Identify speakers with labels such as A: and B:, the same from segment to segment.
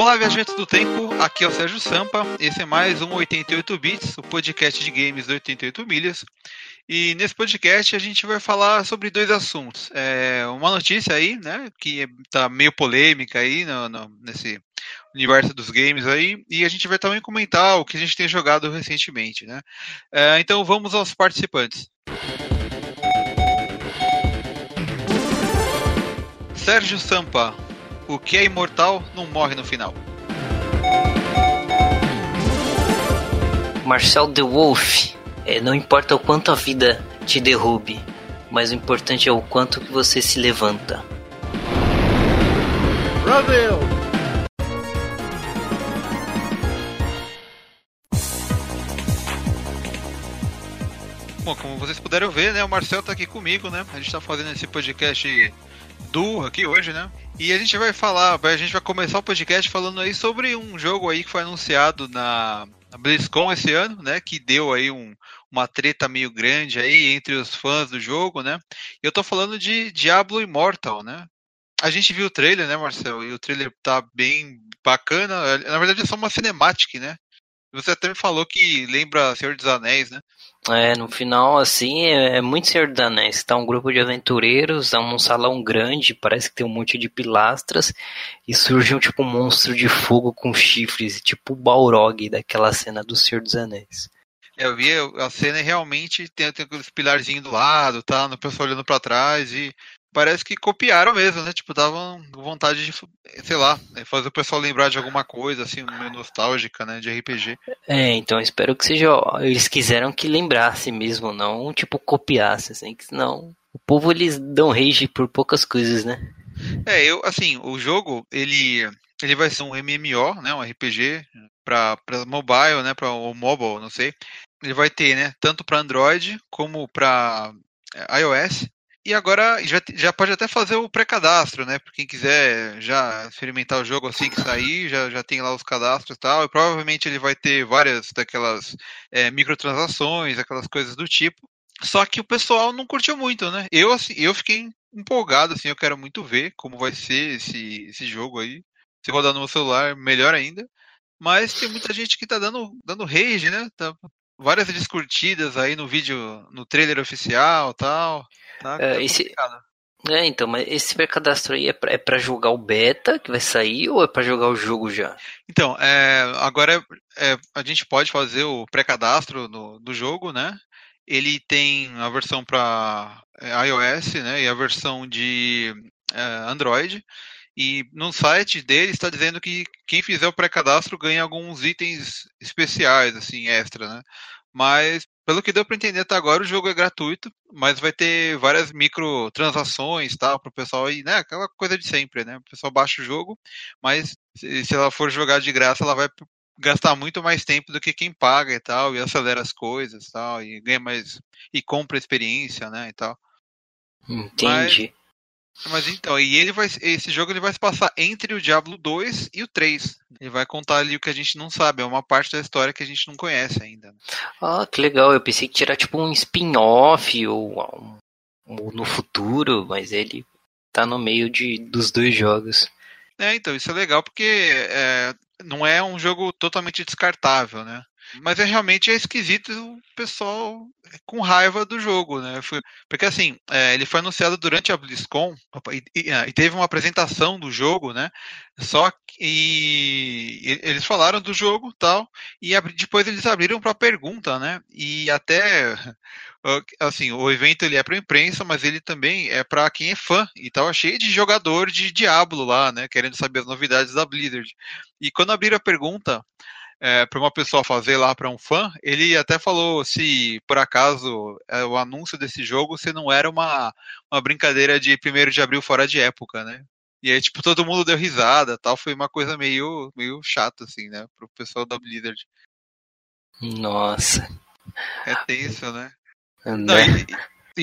A: Olá, viajantes do tempo, aqui é o Sérgio Sampa, esse é mais um 88 Bits, o podcast de games do 88 Milhas. E nesse podcast a gente vai falar sobre dois assuntos. É uma notícia aí, né, que tá meio polêmica aí no, no, nesse universo dos games aí, e a gente vai também comentar o que a gente tem jogado recentemente, né. É, então vamos aos participantes. Sérgio Sampa, o que é imortal não morre no final.
B: Marcel The Wolf, é, não importa o quanto a vida te derrube, mas o importante é o quanto que você se levanta.
A: Brasil! Bom, como vocês puderam ver, né, o Marcel tá aqui comigo, né? A gente tá fazendo esse podcast duo aqui hoje, né? E a gente vai falar, a gente vai começar o podcast falando aí sobre um jogo aí que foi anunciado na, BlizzCon esse ano, né? Que deu aí um, uma treta meio grande aí entre os fãs do jogo, né? Eu tô falando de Diablo Immortal, né? A gente viu o trailer, né, Marcel? E o trailer tá bem bacana. Na verdade é só uma cinematic, né? Você até me falou que lembra Senhor dos Anéis, né?
B: É, no final, assim, é, é muito Senhor dos Anéis. Tá um grupo de aventureiros, tá num salão grande, parece que tem um monte de pilastras, e surge um tipo um monstro de fogo com chifres, tipo o Balrog daquela cena do Senhor dos Anéis.
A: É, eu vi a cena e realmente tem, tem aqueles pilarzinhos do lado, tá? No pessoal olhando para trás e parece que copiaram mesmo, né? Tipo, davam vontade de, sei lá, né, fazer o pessoal lembrar de alguma coisa, assim, meio nostálgica, né? De RPG.
B: É, então espero que seja. Eles quiseram que lembrasse mesmo, não, tipo, copiasse, assim, que senão. O povo eles dão rage por poucas coisas, né?
A: É, eu, assim, o jogo, ele. Ele vai ser um MMO, né? Um RPG para mobile, né? Para o mobile, não sei. Ele vai ter, né? Tanto para Android como para é, iOS. E agora já, já pode até fazer o pré-cadastro, né? Para quem quiser já experimentar o jogo assim que sair, já, já tem lá os cadastros e tal. E provavelmente ele vai ter várias daquelas é, microtransações, aquelas coisas do tipo. Só que o pessoal não curtiu muito, né? Eu, assim, eu fiquei empolgado, assim, eu quero muito ver como vai ser esse, esse jogo aí. Se rodar no meu celular, melhor ainda. Mas tem muita gente que tá dando, dando rage, né? Tá, várias descurtidas aí no vídeo, no trailer oficial tal. Tá,
B: é, tá esse, é, então, mas esse pré-cadastro aí é pra, é jogar o beta que vai sair ou é pra jogar o jogo já?
A: Então, é, agora é, a gente pode fazer o pré-cadastro do jogo, né? Ele tem a versão para é, iOS, né? E a versão de é, Android. E no site dele está dizendo que quem fizer o pré-cadastro ganha alguns itens especiais, assim, extra, né? Mas pelo que deu para entender até agora, o jogo é gratuito, mas vai ter várias microtransações, tal, para o pessoal aí, né? Aquela coisa de sempre, né? O pessoal baixa o jogo, mas se, se ela for jogar de graça, ela vai gastar muito mais tempo do que quem paga e tal, e acelera as coisas, tal, e ganha mais e compra experiência, né, e tal.
B: Entendi.
A: Mas então, e ele vai, esse jogo ele vai se passar entre o Diablo 2 e o 3. Ele vai contar ali o que a gente não sabe, é uma parte da história que a gente não conhece ainda.
B: Ah, que legal. Eu pensei que tirar tipo um spin-off ou, ou, no futuro, mas ele tá no meio de, dos dois jogos.
A: É, então, isso é legal porque é, não é um jogo totalmente descartável, né? Mas é realmente é esquisito o pessoal com raiva do jogo, né? Porque assim, é, ele foi anunciado durante a BlizzCon e, e, e, teve uma apresentação do jogo, né? Só que eles falaram do jogo tal, e depois eles abriram para pergunta, né? E até assim, o evento ele é para imprensa, mas ele também é para quem é fã. E tava cheio de jogador de Diablo lá, né? Querendo saber as novidades da Blizzard. E quando abriram a pergunta é, para uma pessoa fazer lá para um fã, ele até falou se por acaso é, o anúncio desse jogo se não era uma, uma brincadeira de 1 de abril fora de época, né? E aí, tipo, todo mundo deu risada tal. Foi uma coisa meio, meio chata, assim, né? Pro pessoal da Blizzard.
B: Nossa.
A: É tenso, né? Não, e,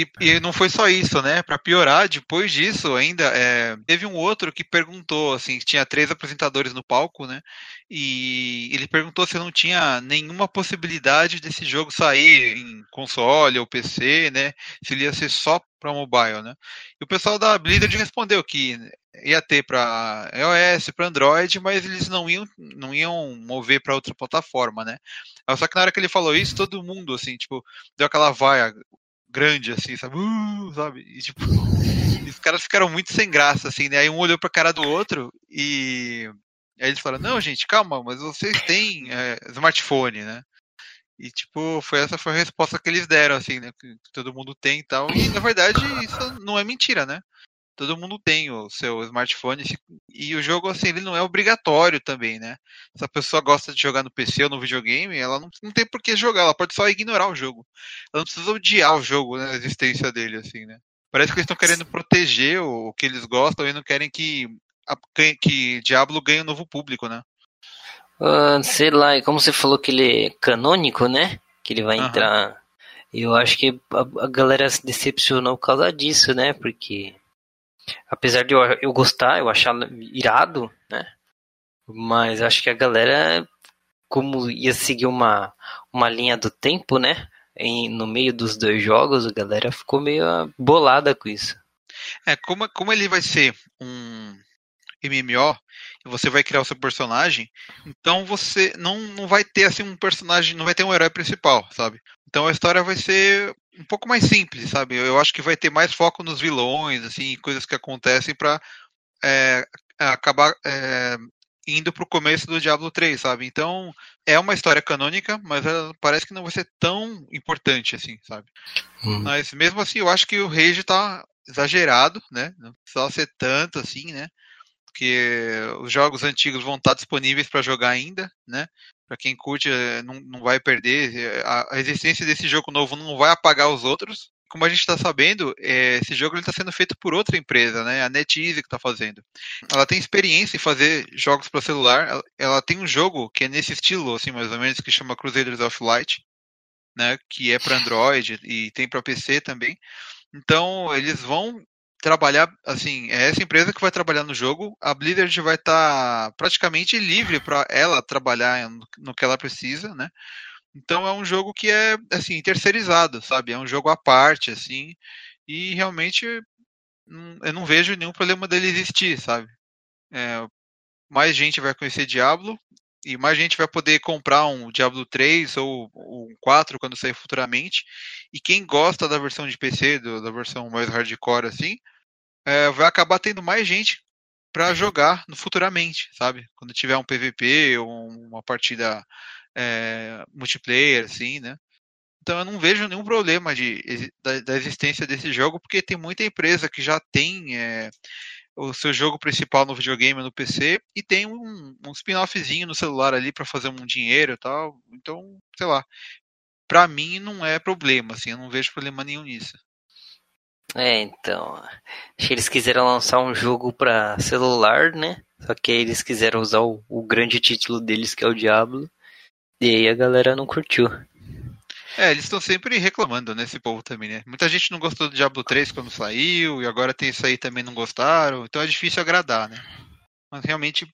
A: e, e, não foi só isso, né? Para piorar, depois disso, ainda é, teve um outro que perguntou, assim, tinha três apresentadores no palco, né? E ele perguntou se não tinha nenhuma possibilidade desse jogo sair em console ou PC, né? Se ele ia ser só para mobile, né? E o pessoal da Blizzard respondeu que ia ter para iOS, para Android, mas eles não iam, não iam mover para outra plataforma, né? Só que na hora que ele falou isso, todo mundo, assim, tipo, deu aquela vaia grande, assim, sabe? Uh, sabe? E, tipo, os caras ficaram muito sem graça, assim, né? Aí um olhou pra cara do outro e aí eles falaram, não, gente, calma, mas vocês têm é, smartphone, né? E, tipo, foi essa foi a resposta que eles deram, assim, né? Que todo mundo tem e tal. E, na verdade, isso não é mentira, né? Todo mundo tem o seu smartphone e o jogo assim ele não é obrigatório também, né? Se a pessoa gosta de jogar no PC ou no videogame, ela não, não tem por que jogar, ela pode só ignorar o jogo. Ela não precisa odiar o jogo, né, a existência dele assim, né? Parece que eles estão querendo proteger o, o, que eles gostam e não querem que que Diablo ganhe um novo público, né?
B: Uh, sei lá, como você falou que ele é canônico, né? Que ele vai uhum. entrar. Eu acho que a, a galera se decepcionou por causa disso, né? Porque apesar de eu, eu gostar, eu achar irado, né? Mas acho que a galera, como ia seguir uma, uma linha do tempo, né? Em, no meio dos dois jogos, a galera ficou meio bolada com isso.
A: É, como, como ele vai ser um MMO e você vai criar o seu personagem, então você não, não vai ter assim um personagem, não vai ter um herói principal, sabe? Então a história vai ser um pouco mais simples, sabe? Eu acho que vai ter mais foco nos vilões, assim, coisas que acontecem para é, acabar é, indo pro começo do Diablo 3, sabe? Então é uma história canônica, mas parece que não vai ser tão importante assim, sabe? Hum. Mas mesmo assim, eu acho que o Rage tá exagerado, né? Não precisa ser tanto assim, né? Porque os jogos antigos vão estar disponíveis para jogar ainda, né? Para quem curte, eh, não, não vai perder. Eh, a, a, existência desse jogo novo não vai apagar os outros. Como a gente está sabendo, é, esse jogo está sendo feito por outra empresa, né? A NetEase que está fazendo. Ela tem experiência em fazer jogos para celular. Ela, ela, tem um jogo que é nesse estilo, assim, mais ou menos, que chama Crusaders of Light, né? Que é para Android e tem para PC também. Então, eles vão trabalhar, assim, é essa empresa que vai trabalhar no jogo, a Blizzard vai estar tá praticamente livre para ela trabalhar no, que ela precisa, né? Então é um jogo que é, assim, terceirizado, sabe? É um jogo à parte, assim, e realmente eu não vejo nenhum problema dele existir, sabe? É, mais gente vai conhecer Diablo e mais gente vai poder comprar um Diablo 3 ou um 4 quando sair futuramente. E quem gosta da versão de PC, da versão mais hardcore assim, é, vai acabar tendo mais gente para jogar no futuramente, sabe? Quando tiver um PVP ou uma partida é, multiplayer, assim, né? Então eu não vejo nenhum problema de, da, da, existência desse jogo, porque tem muita empresa que já tem é, o seu jogo principal no videogame no PC e tem um, um spin-offzinho no celular ali para fazer um dinheiro e tal. Então, sei lá. Pra mim não é problema, assim, eu não vejo problema nenhum nisso.
B: É, então. Acho que eles quiseram lançar um jogo pra celular, né? Só que aí eles quiseram usar o, o grande título deles, que é o Diablo. E aí a galera não curtiu.
A: É, eles estão sempre reclamando, né, esse povo também, né? Muita gente não gostou do Diablo 3 quando saiu, e agora tem isso aí também não gostaram, então é difícil agradar, né? Mas realmente,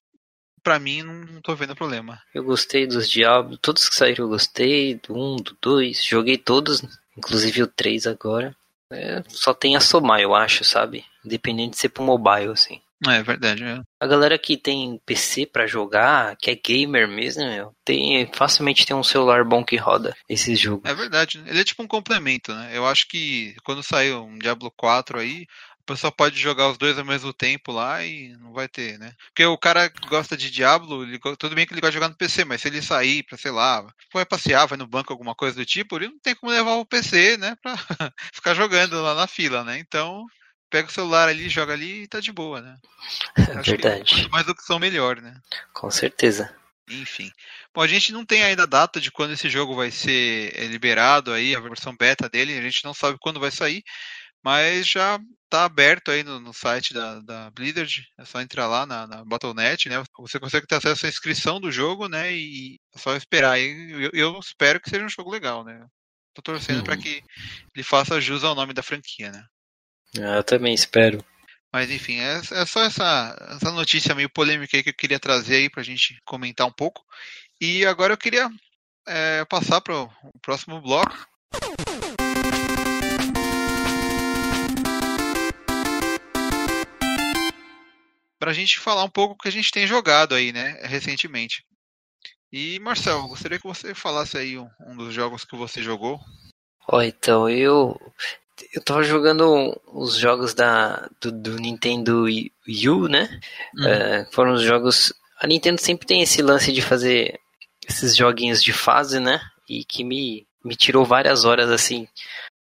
A: para mim, não, não tô vendo problema.
B: Eu gostei dos Diablos, todos que saíram eu gostei, do 1, do 2, joguei todos, inclusive o 3 agora. É, só tem a somar, eu acho, sabe? Independente de ser pro mobile, assim.
A: É verdade. É.
B: A galera que tem PC para jogar, que é gamer mesmo, meu, tem facilmente tem um celular bom que roda esses jogos.
A: É verdade. Ele é tipo um complemento, né? Eu acho que quando sair um Diablo 4 aí, o pessoal pode jogar os dois ao mesmo tempo lá e não vai ter, né? Porque o cara que gosta de Diablo, ele, tudo bem que ele vai jogar no PC, mas se ele sair pra, sei lá, vai passear, vai no banco, alguma coisa do tipo, ele não tem como levar o PC, né? Pra ficar jogando lá na fila, né? Então, pega o celular ali, joga ali e tá de boa, né?
B: É verdade.
A: mais opção melhor, né?
B: Com certeza.
A: Enfim. Bom, a gente não tem ainda data de quando esse jogo vai ser eh, liberado aí, a versão beta dele, a gente não sabe quando vai sair, mas já está aberto aí no, no site da, da, Blizzard, é só entrar lá na, na Battle.net, né? Você consegue ter acesso à inscrição do jogo, né? E é só esperar. Eu, eu espero que seja um jogo legal, né? Tô torcendo uhum. para que ele faça jus ao nome da franquia, né?
B: Ah, eu também espero.
A: Mas enfim, é, é só essa, essa notícia meio polêmica aí que eu queria trazer aí pra gente comentar um pouco. E agora eu queria é, passar para o próximo bloco. Pra gente falar um pouco o que a gente tem jogado aí, né, recentemente. E Marcel, gostaria que você falasse aí um, um dos jogos que você jogou.
B: Ó, então, eu eu tava jogando os jogos da do, do Nintendo U, né? Uhum. Uh, foram os jogos. A Nintendo sempre tem esse lance de fazer esses joguinhos de fase, né? E que me, me tirou várias horas assim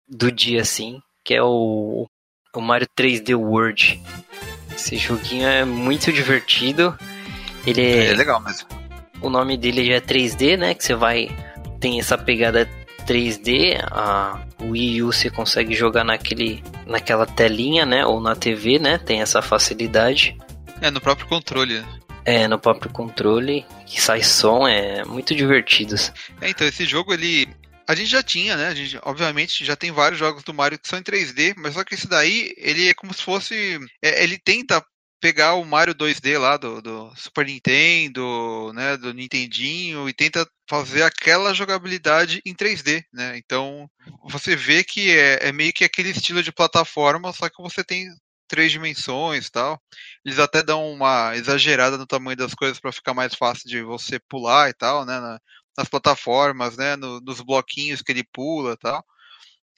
B: do dia, assim, que é o, o Mario 3D World. Esse joguinho é muito divertido. Ele é,
A: é legal mesmo.
B: O nome dele já é 3D, né? Que você vai. Tem essa pegada 3D. A Wii U você consegue jogar naquele, naquela telinha, né? Ou na TV, né? Tem essa facilidade.
A: É, no próprio controle.
B: É, no próprio controle, que sai som, é muito divertido.
A: É, então, esse jogo, ele. A gente já tinha, né? A gente, obviamente, já tem vários jogos do Mario que são em 3D, mas só que esse daí, ele é como se fosse. É, ele tenta pegar o Mario 2D lá do, do, Super Nintendo, né, do Nintendinho e tenta fazer aquela jogabilidade em 3D, né? Então você vê que é, é, meio que aquele estilo de plataforma, só que você tem três dimensões, tal. Eles até dão uma exagerada no tamanho das coisas para ficar mais fácil de você pular e tal, né? Na, nas plataformas, né? No, nos bloquinhos que ele pula, tal.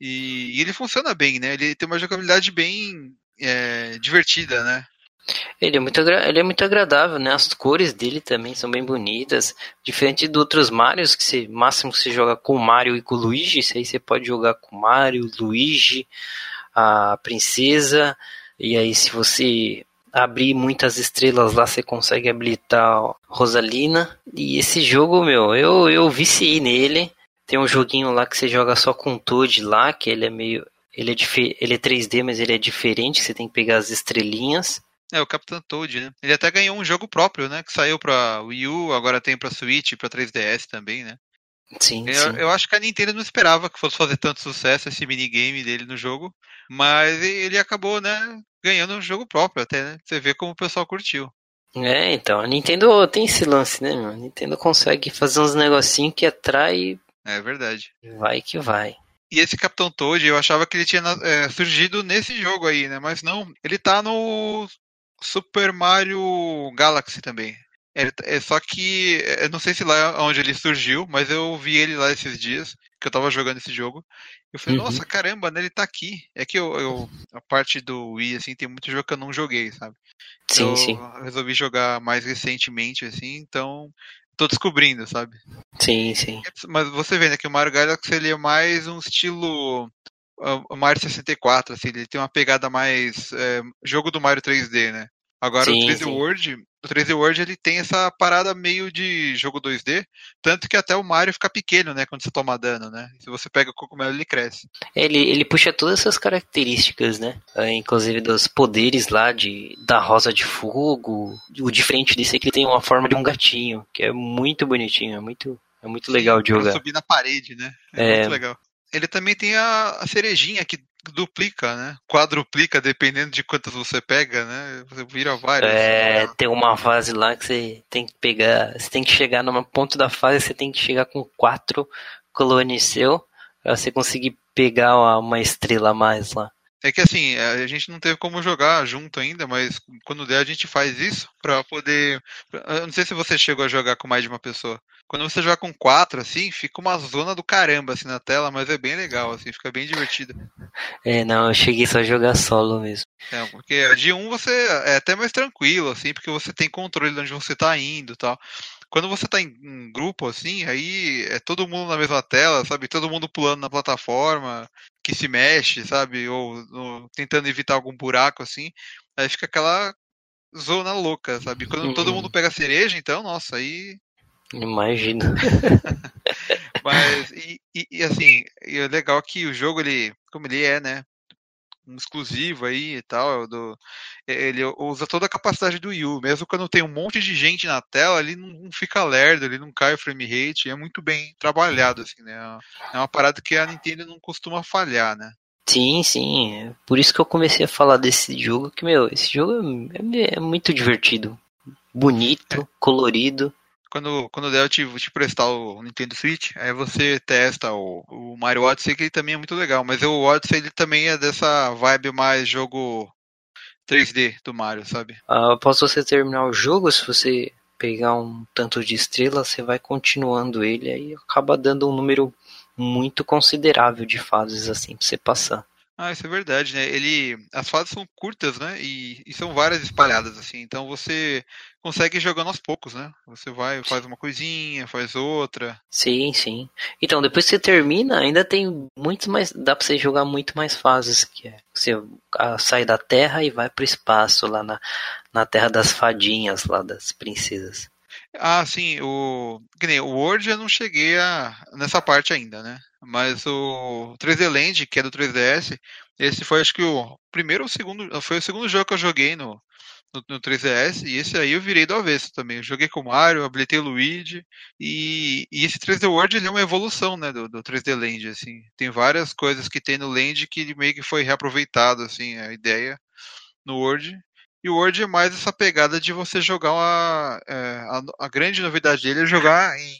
A: E, e, ele funciona bem, né? Ele tem uma jogabilidade bem é, divertida, né?
B: Ele é, muito ele é muito agradável, né? As cores dele também são bem bonitas. Diferente de outros Marios, que você, máximo que você joga com o Mario e com o Luigi, isso aí você pode jogar com o Mario, Luigi, a princesa. E aí, se você abrir muitas estrelas lá, você consegue habilitar Rosalina. E esse jogo, meu, eu, eu viciei nele. Tem um joguinho lá que você joga só com Toad lá, que ele é meio. Ele é, ele é 3D, mas ele é diferente, você tem que pegar as estrelinhas.
A: É, o Capitão Toad, né? Ele até ganhou um jogo próprio, né? Que saiu pra Wii U, agora tem pra Switch, pra 3DS também, né?
B: Sim,
A: eu,
B: sim.
A: eu acho que a Nintendo não esperava que fosse fazer tanto sucesso esse minigame dele no jogo, mas ele acabou, né, ganhando um jogo próprio até, né? Você vê como o pessoal curtiu.
B: É, então, a Nintendo tem esse lance, né, meu? A Nintendo consegue fazer uns negocinhos que atrai.
A: É verdade.
B: Vai que vai.
A: E esse Capitão Toad, eu achava que ele tinha é, surgido nesse jogo aí, né? Mas não, ele tá no Super Mario Galaxy também. É, é, só que eu não sei se lá é onde ele surgiu, mas eu vi ele lá esses dias, que eu tava jogando esse jogo. Eu falei, uhum. nossa, caramba, né, ele tá aqui. É que eu, eu, a parte do Wii, assim, tem muito jogo que eu não joguei, sabe?
B: Sim, eu sim.
A: resolvi jogar mais recentemente, assim, então tô descobrindo, sabe?
B: Sim, sim.
A: Mas você vê, né, que o Mario Galaxy ele é mais um estilo o Mario 64, assim, ele tem uma pegada mais é, jogo do Mario 3D, né? Agora sim, o 3D sim. World, o 3D World ele tem essa parada meio de jogo 2D, tanto que até o Mario fica pequeno, né, quando você toma dano, né? Se você pega o cogumelo, ele cresce.
B: Ele, ele puxa todas essas características, né? É, inclusive dos poderes lá de da rosa de fogo. O diferente disso é que ele tem uma forma de um gatinho, que é muito bonitinho, é muito é muito legal de jogar.
A: subir na parede, né? É, é muito legal. Ele também tem a, a cerejinha que duplica, né? Quadruplica, dependendo de quantas você pega, né? Você vira várias.
B: É, tem uma fase lá que você tem que pegar. Você tem que chegar numa ponto da fase, você tem que chegar com quatro clones seu pra você conseguir pegar uma estrela a mais lá.
A: É que assim, a gente não teve como jogar junto ainda, mas quando der a gente faz isso para poder. Eu não sei se você chegou a jogar com mais de uma pessoa. Quando você joga com quatro, assim, fica uma zona do caramba assim na tela, mas é bem legal, assim, fica bem divertido.
B: É, não, eu cheguei só a jogar solo mesmo.
A: É, porque de um você é até mais tranquilo, assim, porque você tem controle de onde você tá indo e tal. Quando você tá em um grupo assim, aí é todo mundo na mesma tela, sabe? Todo mundo pulando na plataforma, que se mexe, sabe? Ou, ou tentando evitar algum buraco assim. Aí fica aquela zona louca, sabe? Quando todo mundo uhum. pega cereja, então, nossa, aí.
B: Imagina.
A: Mas, e, e, e, assim, é legal que o jogo, ele, como ele é, né? Um exclusivo aí e tal. Do, ele usa toda a capacidade do Wii U. Mesmo quando tem um monte de gente na tela, ele não, fica lerdo, ele não cai o frame rate. É muito bem trabalhado, assim, né? É uma parada que a Nintendo não costuma falhar, né?
B: Sim, sim. É por isso que eu comecei a falar desse jogo, que, meu, esse jogo é, é muito divertido. Bonito, é. colorido
A: quando, quando der eu te, te prestar o Nintendo Switch, aí você testa o, o Mario Odyssey, que ele também é muito legal. Mas o Odyssey ele também é dessa vibe mais jogo 3D do Mario, sabe?
B: Ah, após você terminar o jogo, se você pegar um tanto de estrelas, você vai continuando ele aí acaba dando um número muito considerável de fases assim pra você passar.
A: Ah, isso é verdade, né? Ele, as fases são curtas, né? E, e, são várias espalhadas assim. Então você consegue jogando aos poucos, né? Você vai, faz uma coisinha, faz outra.
B: Sim, sim. Então depois que você termina, ainda tem muitos mais, dá para você jogar muito mais fases que é. Você sai da Terra e vai pro espaço lá na, na Terra das Fadinhas, lá das princesas.
A: Ah, sim, o, o Word eu não cheguei a, nessa parte ainda, né? Mas o 3D Land, que é do 3DS, esse foi acho que o primeiro ou segundo, foi o segundo jogo que eu joguei no, no, no 3DS, e esse aí eu virei do avesso também. Eu joguei com o Mario, habilitei o Luigi, e, e esse 3D World ele é uma evolução, né, do, do 3D Land, assim. Tem várias coisas que tem no Land que meio que foi reaproveitado, assim, a ideia no World. E o Word é mais essa pegada de você jogar uma. É, a, a, grande novidade dele é jogar em,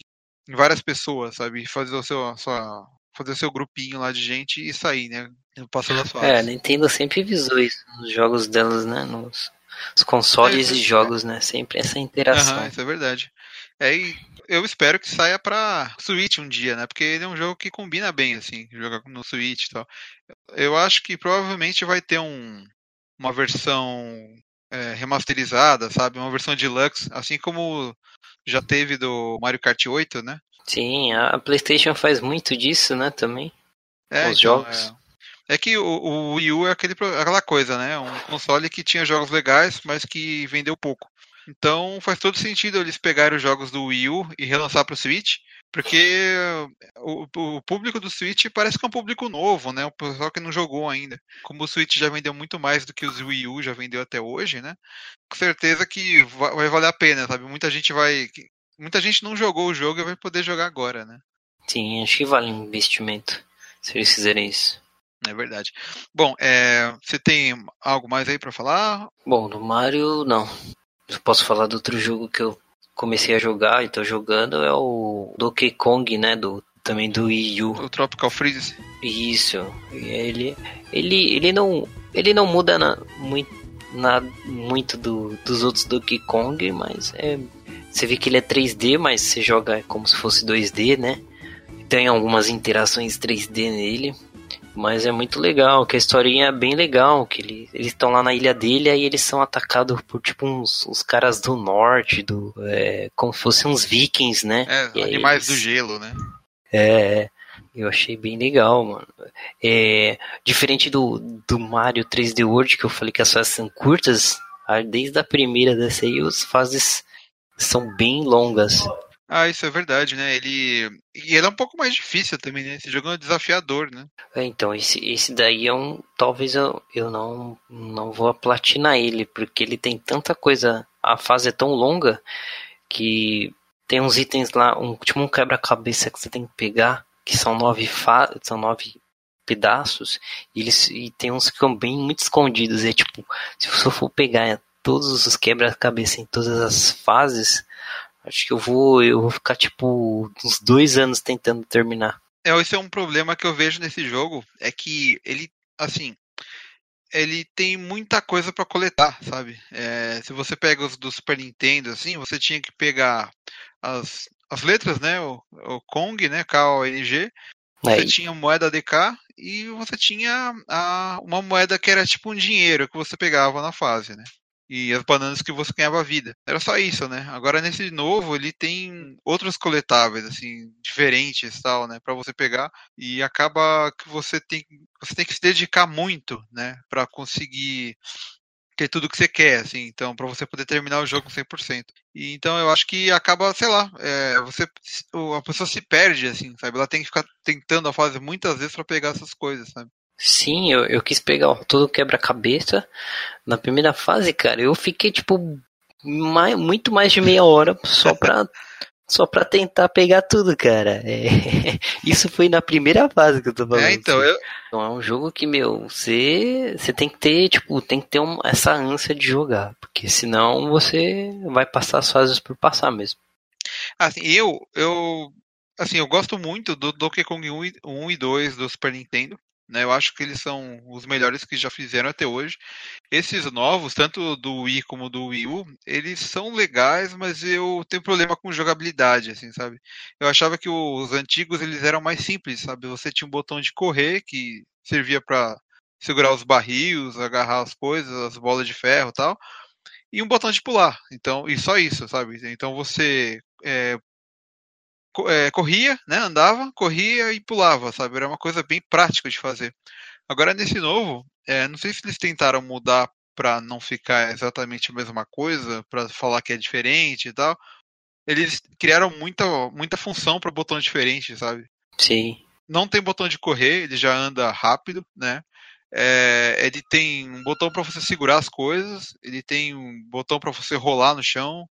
A: em várias pessoas, sabe? Fazer o seu, sua, fazer o seu grupinho lá de gente e sair, né? Passando as fases.
B: É, a Nintendo sempre visou isso nos jogos delas, né? Nos, nos consoles é, e jogos, né? Sempre essa interação.
A: Uhum, isso é verdade. É, e eu espero que saia pra Switch um dia, né? Porque ele é um jogo que combina bem, assim, jogar no Switch e tal. Eu acho que provavelmente vai ter um, uma versão é, remasterizada, sabe? Uma versão deluxe, assim como já teve do Mario Kart 8, né?
B: Sim, a PlayStation faz muito disso, né, também.
A: É, os então, jogos. É. é. que o, o Wii U é aquele, aquela coisa, né? Um console que tinha jogos legais, mas que vendeu pouco. Então faz todo sentido eles pegarem os jogos do Wii U e relançar para o Switch, porque o, o, público do Switch parece que é um público novo, né? O pessoal que não jogou ainda. Como o Switch já vendeu muito mais do que os Wii U já vendeu até hoje, né? Com certeza que vai valer a pena, sabe? Muita gente vai. Muita gente não jogou o jogo e vai poder jogar agora, né?
B: Sim, acho que vale um investimento se eles fizerem isso.
A: É verdade. Bom, é, você tem algo mais aí para falar?
B: Bom, do Mario, não. Eu posso falar do outro jogo que eu comecei a jogar e tô jogando, é o Donkey Kong, né? Do, também do Wii U.
A: O Tropical Freeze.
B: Isso. Ele, ele, ele não, ele não muda na, muito, na, muito do, dos outros Donkey Kong, mas é, você vê que ele é 3D, mas você joga como se fosse 2D, né? Tem algumas interações 3D nele. Mas é muito legal, que a historinha é bem legal, que ele, eles estão lá na ilha dele e eles são atacados por tipo uns, uns caras do norte, do é, como se fossem uns vikings, né?
A: É, animais eles... do gelo, né?
B: É, eu achei bem legal, mano. É, diferente do, do Mario 3D World, que eu falei que as fases são curtas, desde a primeira dessa aí, as fases são bem longas.
A: Ah, isso é verdade, né? Ele. E ele é um pouco mais difícil também, né? Esse jogo é desafiador, né?
B: É, então, esse, esse daí é um. Talvez eu, eu não, não vou platinar ele, porque ele tem tanta coisa. A fase é tão longa que tem uns itens lá, um, tipo um quebra-cabeça que você tem que pegar, que são nove, fa são nove pedaços, e, eles, e tem uns que ficam bem muito escondidos. É tipo, se você for pegar todos os quebra-cabeça em todas as fases Acho que eu vou, eu vou ficar tipo uns dois anos tentando terminar.
A: É, esse é um problema que eu vejo nesse jogo, é que ele, assim, ele tem muita coisa para coletar, sabe? É, se você pega os do Super Nintendo, assim, você tinha que pegar as, as letras, né? O, o Kong, né? K-O-N-G. Você é. tinha moeda DK e você tinha a, uma moeda que era tipo um dinheiro que você pegava na fase, né? E as bananas que você ganhava vida. Era só isso, né? Agora nesse novo ele tem outros coletáveis assim diferentes, tal, né, para você pegar e acaba que você tem você tem que se dedicar muito, né, para conseguir ter tudo que você quer, assim, então, para você poder terminar o jogo 100%. E, então, eu acho que acaba, sei lá, é, você, a pessoa se perde, assim, sabe? Ela tem que ficar tentando a fase muitas vezes para pegar essas coisas, sabe?
B: Sim, eu, eu quis pegar todo quebra-cabeça. Na primeira fase, cara, eu fiquei tipo mais, muito mais de meia hora só pra, só pra tentar pegar tudo, cara. É, isso foi na primeira fase que eu tô falando.
A: É, então, eu...
B: então é um jogo que, meu, você, você tem que ter, tipo, tem que ter um, essa ânsia de jogar. Porque senão você vai passar as fases por passar mesmo.
A: Assim, eu, eu, assim, eu gosto muito do Donkey Kong 1 e 2 do Super Nintendo. Né? Eu acho que eles são os melhores que já fizeram até hoje. Esses novos, tanto do Wii como do Wii U, eles são legais, mas eu tenho problema com jogabilidade, assim, sabe? Eu achava que os antigos eles eram mais simples, sabe? Você tinha um botão de correr que servia para segurar os barris, agarrar as coisas, as bolas de ferro, tal, e um botão de pular. Então, e só isso, sabe? Então você é, é, corria, né? Andava, corria e pulava, sabe? Era uma coisa bem prática de fazer. Agora nesse novo, é, não sei se eles tentaram mudar para não ficar exatamente a mesma coisa, para falar que é diferente e tal. Eles criaram muita, muita função para botão diferente, sabe?
B: Sim.
A: Não tem botão de correr, ele já anda rápido, né? É, ele tem um botão para você segurar as coisas, ele tem um botão para você rolar no chão,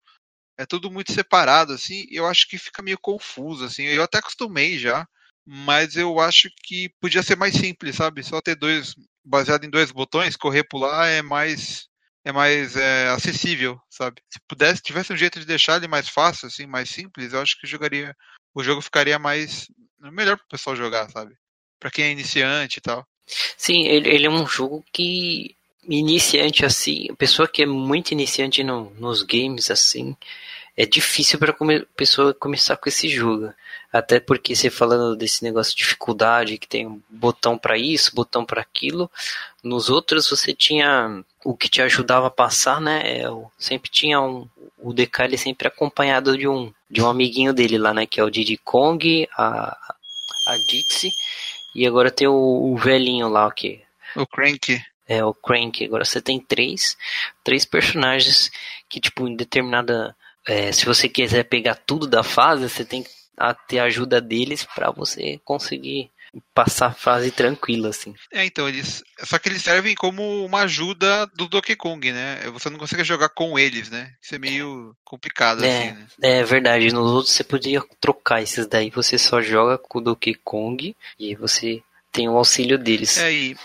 A: é tudo muito separado, assim, eu acho que fica meio confuso, assim, eu até acostumei já, mas eu acho que podia ser mais simples, sabe? Só ter dois, baseado em dois botões, correr pular é mais é mais é, acessível, sabe? Se pudesse, tivesse um jeito de deixar ele mais fácil, assim, mais simples, eu acho que jogaria, o jogo ficaria mais melhor para o pessoal jogar, sabe? Para quem é iniciante e tal.
B: Sim, ele, ele é um jogo que iniciante assim, pessoa que é muito iniciante no, nos games assim, é difícil para come, pessoa começar com esse jogo. Até porque você falando desse negócio de dificuldade, que tem um botão para isso, botão para aquilo, nos outros você tinha o que te ajudava a passar, né? É, sempre tinha um o DK ele sempre acompanhado de um de um amiguinho dele lá, né, que é o Diddy Kong, a a Dixie e agora tem o, o velhinho lá, o que?
A: O Crank.
B: É, o Crank. Agora você tem três, três personagens que, tipo, em determinada. É, se você quiser pegar tudo da fase, você tem que ter a ajuda deles para você conseguir passar a fase tranquila, assim.
A: É, então, eles. Só que eles servem como uma ajuda do Donkey Kong, né? Você não consegue jogar com eles, né? Isso é meio complicado,
B: é,
A: assim, né?
B: É verdade. Nos outros você podia trocar esses daí, você só joga com o Donkey Kong e você tem o auxílio deles.
A: É, e.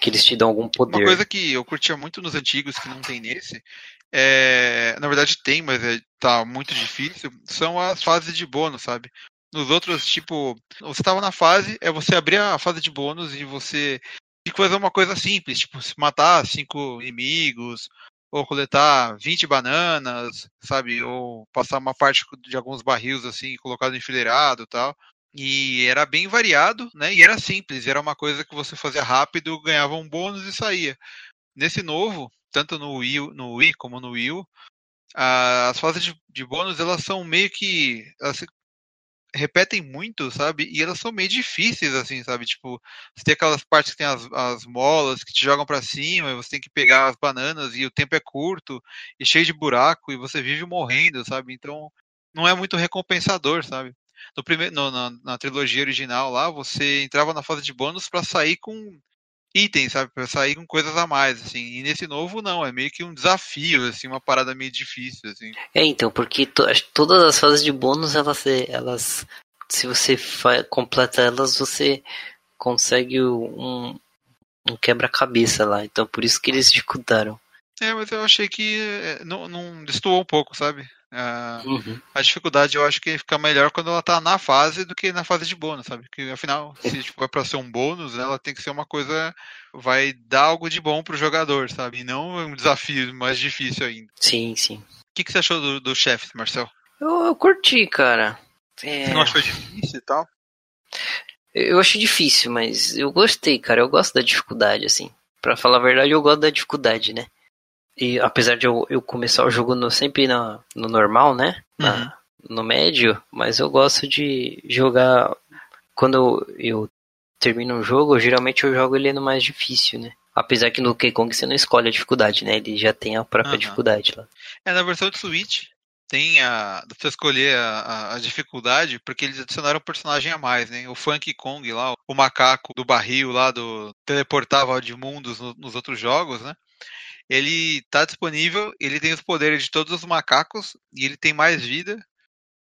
B: que eles te dão algum poder.
A: Uma coisa que eu curtia muito nos antigos, que não tem nesse, é, na verdade tem, mas é, tá muito difícil, são as fases de bônus, sabe? Nos outros, tipo, você tava na fase, é você abrir a fase de bônus e você tinha que fazer uma coisa simples, tipo, matar cinco inimigos, ou coletar 20 bananas, sabe? Ou passar uma parte de alguns barris assim, colocado enfileirado tal. E era bem variado, né? E era simples, era uma coisa que você fazia rápido, ganhava um bônus e saía. Nesse novo, tanto no Wii, no Wii como no Wii U, as fases de, de bônus elas são meio que elas repetem muito, sabe? E elas são meio difíceis, assim, sabe? Tipo, você tem aquelas partes que tem as, as molas que te jogam para cima, e você tem que pegar as bananas e o tempo é curto e cheio de buraco e você vive morrendo, sabe? Então, não é muito recompensador, sabe? No primeiro, no, na, na trilogia original lá, você entrava na fase de bônus para sair com itens, sabe? Pra sair com coisas a mais, assim. E nesse novo, não. É meio que um desafio, assim, uma parada meio difícil, assim.
B: É, então, porque to todas as fases de bônus, elas, elas se você completa elas, você consegue um, um quebra-cabeça lá. Então, por isso que eles dificultaram.
A: É, mas eu achei que é, não, não destoou um pouco, sabe?
B: A, uhum.
A: a dificuldade eu acho que fica melhor quando ela tá na fase do que na fase de bônus, sabe? Porque afinal, se tipo, é pra ser um bônus, ela tem que ser uma coisa. Vai dar algo de bom pro jogador, sabe? E não um desafio mais difícil ainda.
B: Sim, sim. O
A: que, que você achou do, do chefe, Marcel?
B: Eu, eu curti, cara.
A: É... Você não achou difícil e tal?
B: Eu achei difícil, mas eu gostei, cara. Eu gosto da dificuldade, assim. Pra falar a verdade, eu gosto da dificuldade, né? E apesar de eu, eu começar o jogo no, sempre na, no normal, né? Na, uhum. No médio, mas eu gosto de jogar. Quando eu, eu termino um jogo, geralmente eu jogo ele no mais difícil, né? Apesar que no Donkey Kong você não escolhe a dificuldade, né? Ele já tem a própria uhum. dificuldade lá.
A: É, na versão de Switch tem a. Você escolher a, a, a, dificuldade, porque eles adicionaram um personagem a mais, né? O Funk Kong lá, o macaco do barril lá do. teleportava de mundos no, nos outros jogos, né? Ele está disponível, ele tem os poderes de todos os macacos e ele tem mais vida.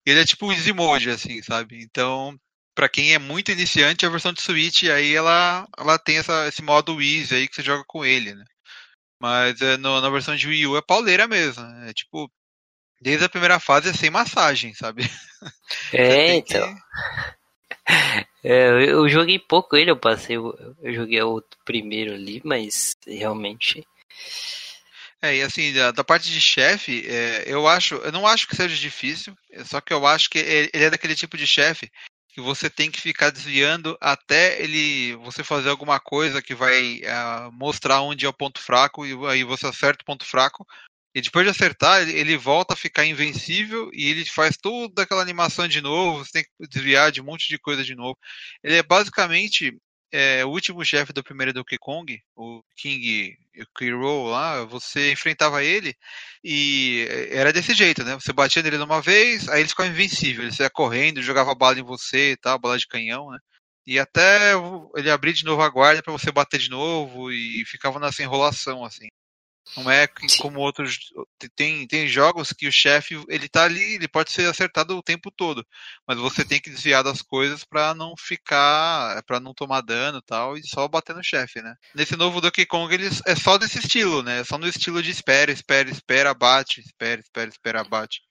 A: Ele é tipo um Zimoji, assim, sabe? Então, para quem é muito iniciante, a versão de Switch aí ela, ela tem essa, esse modo Easy aí que você joga com ele, né? Mas é, no, na versão de Wii U é pauleira mesmo. É tipo, desde a primeira fase é sem massagem, sabe?
B: É, então. Que... É, eu joguei pouco ele, eu passei, eu, eu joguei o primeiro ali, mas realmente.
A: É, e assim, da, da parte de chefe, é, eu acho, eu não acho que seja difícil, só que eu acho que ele é daquele tipo de chefe que você tem que ficar desviando até ele você fazer alguma coisa que vai uh, mostrar onde é o ponto fraco e aí você acerta o ponto fraco. E depois de acertar ele, ele, volta a ficar invencível e ele faz toda aquela animação de novo você tem que desviar de um monte de coisa de novo. Ele é basicamente é, o último chefe do primeiro Donkey Kong, o King K. lá, você enfrentava ele e era desse jeito, né? Você batia nele numa vez, aí ele ficava invencível, ele saia correndo, jogava bala em você e tal, bala de canhão, né? E até ele abrir de novo a guarda para você bater de novo e ficava nessa enrolação, assim. Não é como outros. Tem, tem jogos que o chefe ele tá ali, ele pode ser acertado o tempo todo, mas você tem que desviar das coisas para não ficar, para não tomar dano e tal, e só bater no chefe, né? Nesse novo Donkey Kong eles é só desse estilo, né? É só no estilo de espera, espera, espera, bate, espera, espera, espera, bate.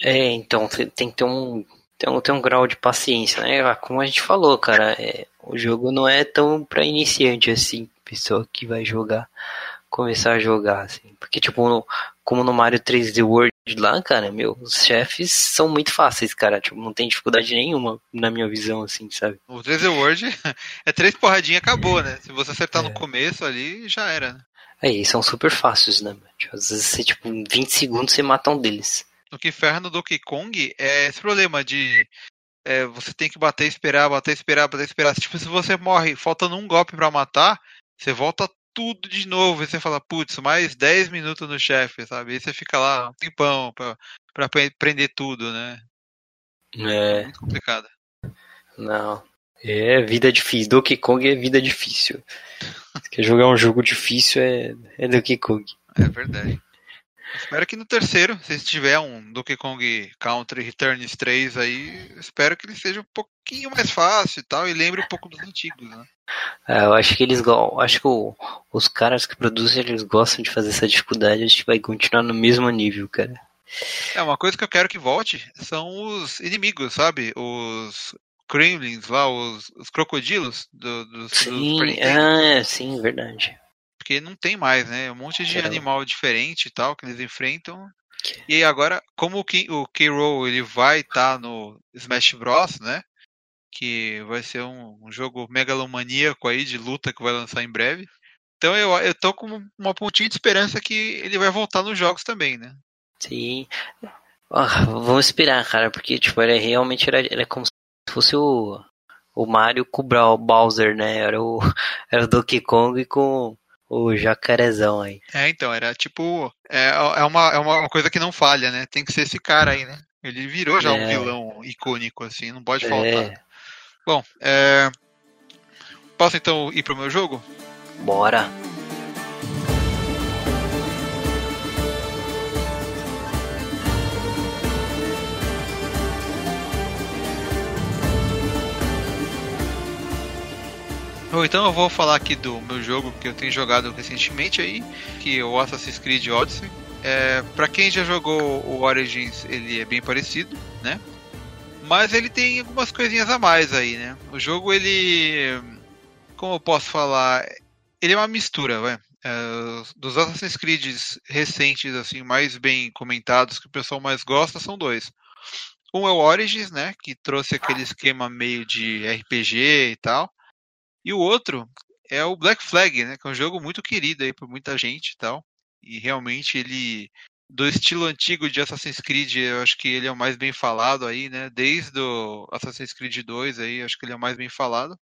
B: É, então tem que ter um tem um, tem um grau de paciência, né? Ah, como a gente falou, cara, é, o jogo não é tão para iniciante assim, pessoa que vai jogar começar a jogar, assim. Porque, tipo, no, como no Mario 3D World lá, cara, meu, os chefes são muito fáceis, cara. Tipo, não tem dificuldade nenhuma, na minha visão, assim, sabe?
A: O 3D World é três porradinhas acabou, né? Se você acertar é. no começo ali, já era, né?
B: Aí, são super fáceis, né? Tipo, às vezes você, tipo, em 20 segundos você mata um deles.
A: O que ferra no Donkey Kong é esse problema de é, você tem que bater, esperar, bater, esperar, bater, esperar. Tipo, se você morre faltando um golpe para matar, você volta tudo de novo. E você fala, putz, mais 10 minutos no chefe, sabe? E você fica lá um tempão pra, pra prender tudo, né?
B: É.
A: é muito complicado.
B: Não. É vida difícil. Donkey Kong é vida difícil. Se quer jogar um jogo difícil é, é Donkey Kong.
A: É verdade. Espero que no terceiro, se tiver um Donkey Kong Country Returns 3 aí, espero que ele seja um pouquinho mais fácil e tal, e lembre um pouco dos antigos, né?
B: É, eu acho que eles acho que o, os caras que produzem eles gostam de fazer essa dificuldade, a gente vai continuar no mesmo nível, cara.
A: É, uma coisa que eu quero que volte são os inimigos, sabe? Os Kremlins lá, os, os crocodilos do, do,
B: sim, do é, sim, verdade.
A: Porque não tem mais, né? Um monte de é. animal diferente e tal que eles enfrentam. E agora, como o K-Roll ele vai estar tá no Smash Bros, né? que vai ser um, um, jogo megalomaníaco aí de luta que vai lançar em breve. Então eu, eu tô com uma pontinha de esperança que ele vai voltar nos jogos também, né?
B: Sim. Oh, vamos esperar, cara, porque tipo, ele realmente era, era como se fosse o, o Mario com o Bowser, né? Era o, era o Donkey Kong com o jacarezão aí.
A: É, então, era tipo. É, é, uma, é uma coisa que não falha, né? Tem que ser esse cara aí, né? Ele virou já é. um vilão icônico, assim, não pode faltar. É. Bom, é... posso então ir pro meu jogo?
B: Bora!
A: Bom, então eu vou falar aqui do meu jogo que eu tenho jogado recentemente aí, que é o Assassin's Creed Odyssey. É, para quem já jogou o Origins, ele é bem parecido, né? Mas ele tem algumas coisinhas a mais aí, né? O jogo, ele. Como eu posso falar? Ele é uma mistura, vai. É, dos Assassin's Creed recentes, assim, mais bem comentados, que o pessoal mais gosta, são dois. Um é o Origins, né? Que trouxe aquele esquema meio de RPG e tal. E o outro é o Black Flag, né? Que é um jogo muito querido aí por muita gente e tal. E realmente ele do estilo antigo de Assassin's Creed, eu acho que ele é o mais bem falado aí, né? Desde o Assassin's Creed 2 aí, acho que ele é o mais bem falado.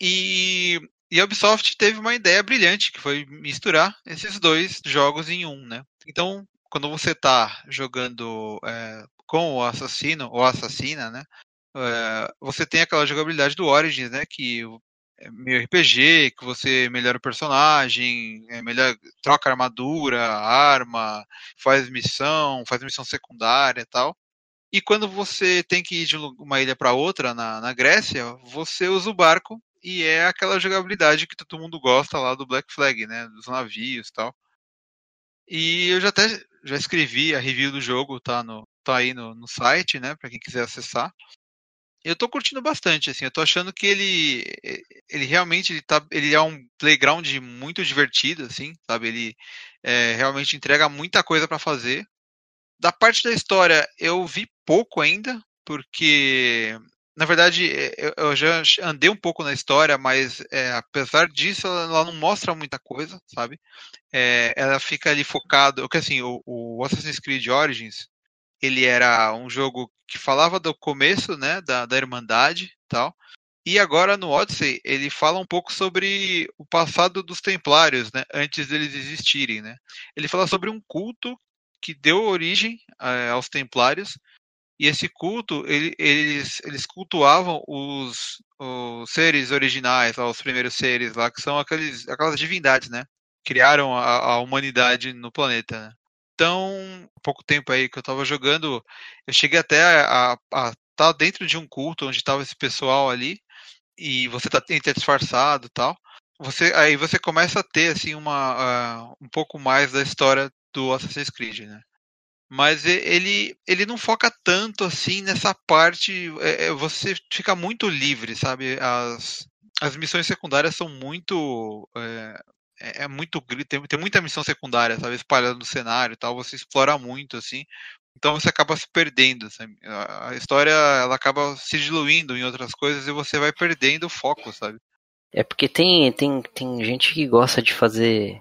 A: E, e a Ubisoft teve uma ideia brilhante, que foi misturar esses dois jogos em um, né? Então, quando você está jogando é, com o assassino ou assassina, né? É, você tem aquela jogabilidade do Origins, né? Que meio RPG, que você melhora o personagem, é melhor, troca armadura, arma, faz missão, faz missão secundária e tal. E quando você tem que ir de uma ilha para outra na, na Grécia, você usa o barco e é aquela jogabilidade que todo mundo gosta lá do Black Flag, né? Dos navios e tal. E eu já até já escrevi a review do jogo, tá, no, tá aí no, no site, né? Para quem quiser acessar. Eu tô curtindo bastante, assim, eu tô achando que ele ele realmente ele tá, ele é um playground muito divertido, assim, sabe? Ele é, realmente entrega muita coisa para fazer. Da parte da história, eu vi pouco ainda, porque na verdade eu, eu já andei um pouco na história, mas é, apesar disso, ela, não mostra muita coisa, sabe? É, ela fica ali focado, porque assim, o, o Assassin's Creed Origins ele era um jogo que falava do começo, né, da, da Irmandade tal. E agora no Odyssey ele fala um pouco sobre o passado dos Templários, né, antes deles existirem, né. Ele fala sobre um culto que deu origem é, aos Templários e esse culto ele, eles, eles cultuavam os, os seres originais, os primeiros seres lá que são aqueles, aquelas divindades, né, criaram a, a humanidade no planeta. Né? Então, pouco tempo aí que eu estava jogando, eu cheguei até a estar tá dentro de um culto onde estava esse pessoal ali, e você tá entra disfarçado e tal. Você, aí você começa a ter assim uma uh, um pouco mais da história do Assassin's Creed, né? Mas ele, ele não foca tanto assim nessa parte. É, é você fica muito livre, sabe? As, as missões secundárias são muito é, é, é muito tem, tem muita missão secundária, sabe, espalhada no cenário e tal, você explora muito assim. Então você acaba se perdendo, sabe? A história ela acaba se diluindo em outras coisas e você vai perdendo o foco, sabe?
B: É porque tem tem tem gente que gosta de fazer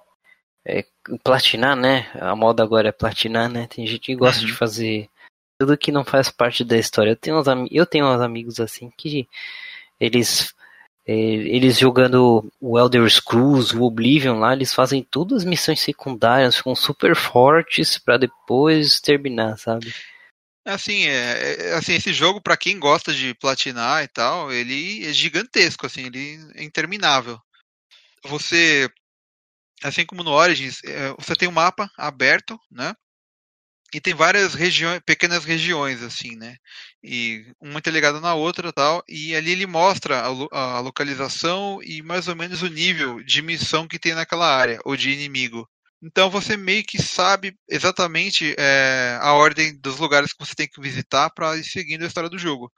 B: é, platinar, né? A moda agora é platinar, né? Tem gente que gosta uhum. de fazer tudo que não faz parte da história. Eu tenho uns, eu tenho uns amigos assim que eles eles jogando o Elder Scrolls, o Oblivion lá, eles fazem todas as missões secundárias, ficam super fortes para depois terminar, sabe?
A: Assim, é, é assim, esse jogo para quem gosta de platinar e tal, ele é gigantesco, assim, ele é interminável. Você, assim como no Origins, é, você tem um mapa aberto, né? E tem várias regiões, pequenas regiões assim, né? E uma interligada na outra, tal. E ali ele mostra a, a, localização e mais ou menos o nível de missão que tem naquela área ou de inimigo. Então você meio que sabe exatamente é, a ordem dos lugares que você tem que visitar para ir seguindo a história do jogo.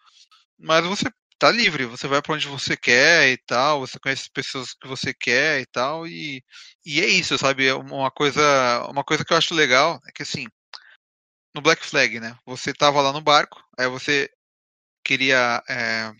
A: Mas você tá livre, você vai para onde você quer e tal, você conhece as pessoas que você quer e tal e, e é isso, sabe? Uma coisa, uma coisa que eu acho legal é que assim no Black Flag, né? Você tava lá no barco, aí você queria é,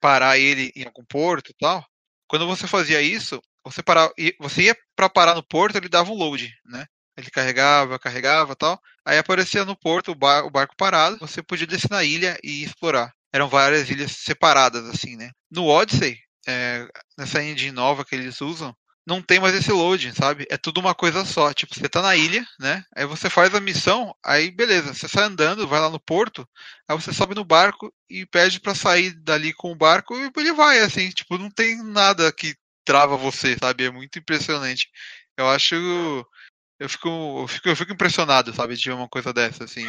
A: parar ele em algum porto e tal. Quando você fazia isso, você, parava, você ia para parar no porto, ele dava um load, né? Ele carregava, carregava tal. Aí aparecia no porto o, bar, o barco parado, você podia descer na ilha e explorar. Eram várias ilhas separadas, assim, né? No Odyssey, é, nessa engine nova que eles usam, não tem mais esse loading, sabe? É tudo uma coisa só. Tipo, você tá na ilha, né? Aí você faz a missão, aí beleza, você sai andando, vai lá no porto, aí você sobe no barco e pede para sair dali com o barco e ele vai, assim, tipo, não tem nada que trava você, sabe? É muito impressionante. Eu acho. Eu fico, eu fico, eu fico impressionado, sabe, de uma coisa dessa, assim.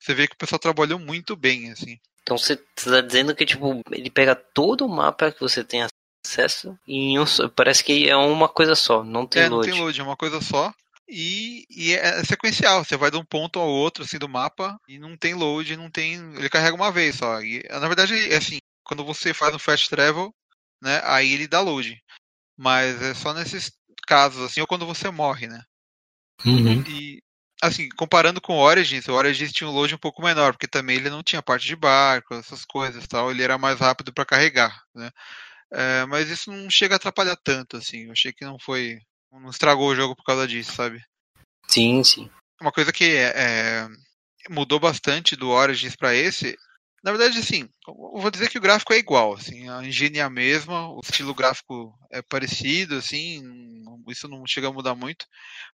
A: Você vê que o pessoal trabalhou muito bem, assim.
B: Então você está dizendo que, tipo, ele pega todo o mapa que você tem acesso em um, parece que é uma coisa só, não tem
A: é,
B: load.
A: Não tem load, é uma coisa só. E, e, é sequencial, você vai de um ponto ao outro assim do mapa e não tem load, não tem, ele carrega uma vez só. E, na verdade, é assim, quando você faz um fast travel, né, aí ele dá load. Mas é só nesses casos assim, ou quando você morre, né?
B: Uhum.
A: E assim, comparando com o Origins, o Origins tinha um load um pouco menor, porque também ele não tinha parte de barco, essas coisas, tal, ele era mais rápido para carregar, né? É, mas isso não chega a atrapalhar tanto, assim. Eu achei que não foi. Não estragou o jogo por causa disso, sabe?
B: Sim, sim.
A: Uma coisa que é, mudou bastante do Origins para esse. Na verdade, assim, vou dizer que o gráfico é igual, assim, a engine é a mesma, o estilo gráfico é parecido, assim, isso não chega a mudar muito,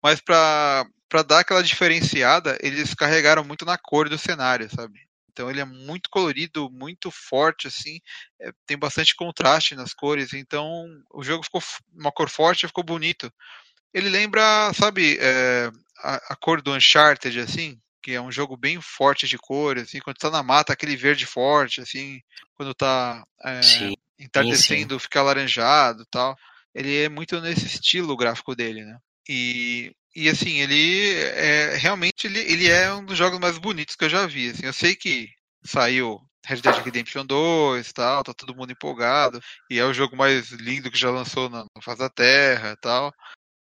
A: mas para dar aquela diferenciada, eles carregaram muito na cor do cenário, sabe? Então ele é muito colorido, muito forte, assim, é, tem bastante contraste nas cores. Então o jogo ficou uma cor forte, ficou bonito. Ele lembra, sabe, é, a, a, cor do Uncharted, assim, que é um jogo bem forte de cor, assim, quando está na mata, aquele verde forte, assim, quando está é, entardecendo, fica alaranjado, tal. Ele é muito nesse estilo gráfico dele, né? E e assim, ele é realmente ele, ele é um dos jogos mais bonitos que eu já vi. Assim, eu sei que saiu Red Dead Redemption 2 tal, tá todo mundo empolgado. E é o jogo mais lindo que já lançou na, na face da Terra tal.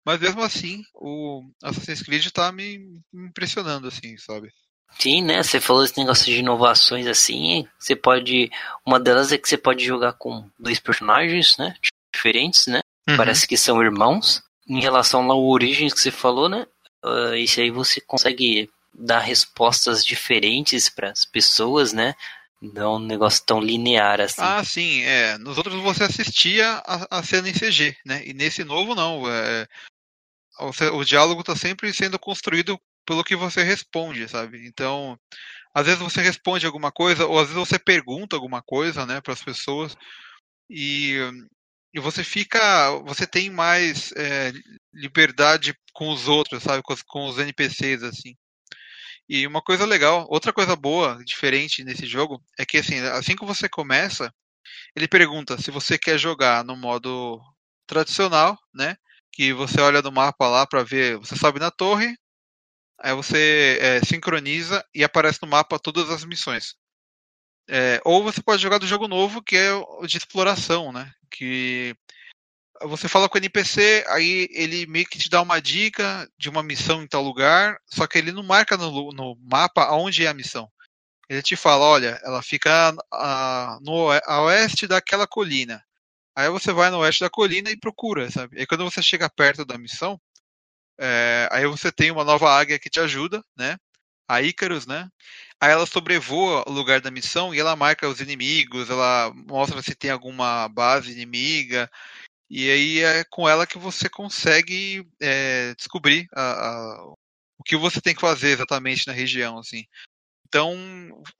A: Mas mesmo assim, o Assassin's Creed tá me, me impressionando, assim, sabe?
B: Sim, né? Você falou esse negócio de inovações assim. Você pode. Uma delas é que você pode jogar com dois personagens, né? Diferentes, né? Uhum. Parece que são irmãos. Em relação ao Origins que você falou, né? Uh, isso aí você consegue dar respostas diferentes para as pessoas, né? Não um negócio tão linear assim.
A: Ah, sim, é. Nos outros você assistia a, a cena em CG, né? E nesse novo não. É, o, o diálogo está sempre sendo construído pelo que você responde, sabe? Então, às vezes você responde alguma coisa, ou às vezes você pergunta alguma coisa, né, para as pessoas, e, e você fica, você tem mais é, liberdade com os outros, sabe? Com, com os NPCs, assim. E uma coisa legal, outra coisa boa, diferente nesse jogo, é que assim, assim que você começa, ele pergunta se você quer jogar no modo tradicional, né? Que você olha no mapa lá para ver, você sobe na torre, aí você é, sincroniza e aparece no mapa todas as missões. É, ou você pode jogar do jogo novo, que é o de exploração, né? Que você fala com o NPC, aí ele meio que te dá uma dica de uma missão em tal lugar, só que ele não marca no, no mapa onde é a missão. Ele te fala, olha, ela fica a, no, a oeste daquela colina. Aí você vai no oeste da colina e procura, sabe? Aí quando você chega perto da missão, é, aí você tem uma nova águia que te ajuda, né? A Icarus, né? Aí ela sobrevoa o lugar da missão e ela marca os inimigos, ela mostra se tem alguma base inimiga, e aí é com ela que você consegue é, descobrir a, a, o que você tem que fazer exatamente na região, assim. Então